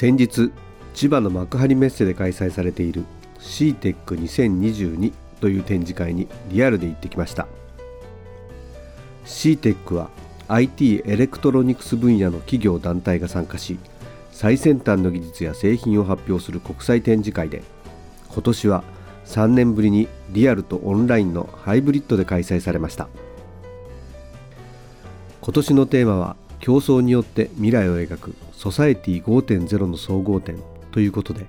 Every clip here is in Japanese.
先日千葉の幕張メッセで開催されている CTEC2022 という展示会にリアルで行ってきました。 CEATEC は IT エレクトロニクス分野の企業団体が参加し最先端の技術や製品を発表する国際展示会で今年は3年ぶりにリアルとオンラインのハイブリッドで開催されました。今年のテーマは競争によって未来を描くソサエティ5.0の総合点ということで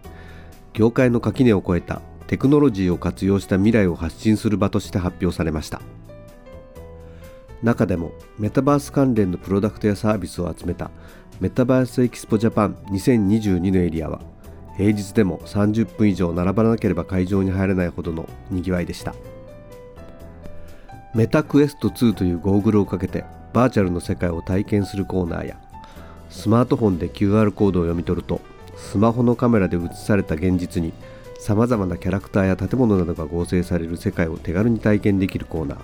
業界の垣根を越えたテクノロジーを活用した未来を発信する場として発表されました。中でもメタバース関連のプロダクトやサービスを集めたメタバースエキスポジャパン2022のエリアは平日でも30分以上並ばなければ会場に入れないほどのにぎわいでした。メタクエスト2というゴーグルをかけてバーチャルの世界を体験するコーナーやスマートフォンで QR コードを読み取るとスマホのカメラで映された現実にさまざまなキャラクターや建物などが合成される世界を手軽に体験できるコーナー。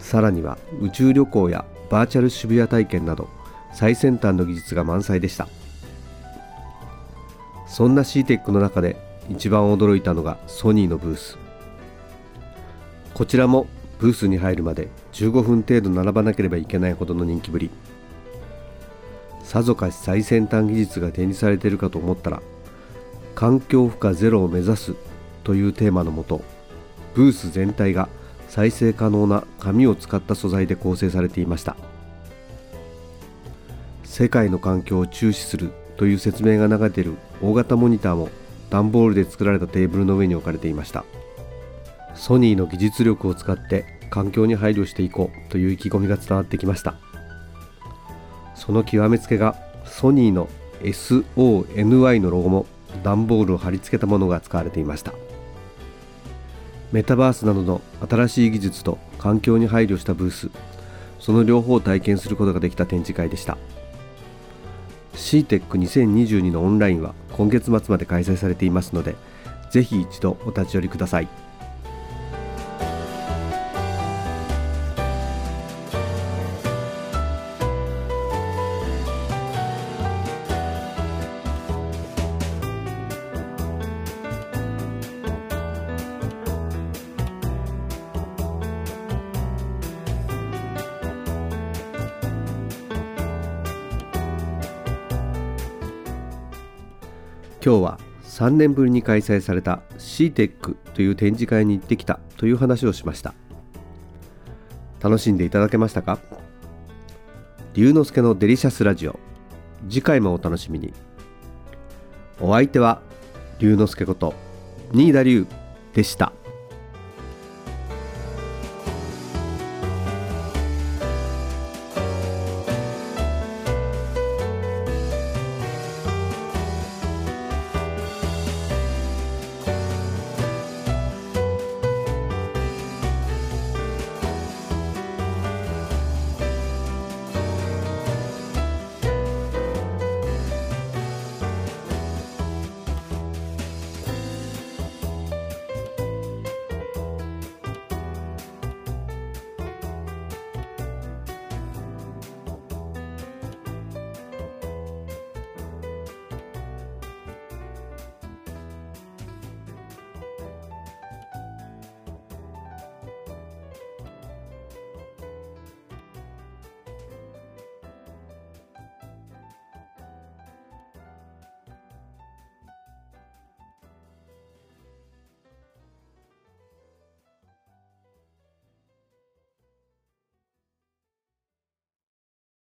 さらには宇宙旅行やバーチャル渋谷体験など最先端の技術が満載でした。そんな CTEC の中で一番驚いたのがソニーのブース。こちらもブースに入るまで15分程度並ばなければいけないほどの人気ぶり。さぞかし最先端技術が展示されているかと思ったら環境負荷ゼロを目指すというテーマのもとブース全体が再生可能な紙を使った素材で構成されていました。世界の環境を注視するという説明が流れている大型モニターも段ボールで作られたテーブルの上に置かれていました。ソニーの技術力を使って環境に配慮していこうという意気込みが伝わってきました。その極めつけがソニーの SONY のロゴも段ボールを貼り付けたものが使われていました。メタバースなどの新しい技術と環境に配慮したブースその両方を体験することができた展示会でした。CTEC2022 のオンラインは今月末まで開催されていますのでぜひ一度お立ち寄りください。今日は3年ぶりに開催された CTEC という展示会に行ってきたという話をしました。楽しんでいただけましたか？龍之介のデリシャスラジオ。次回もお楽しみに。お相手は龍之介こと新田龍でした。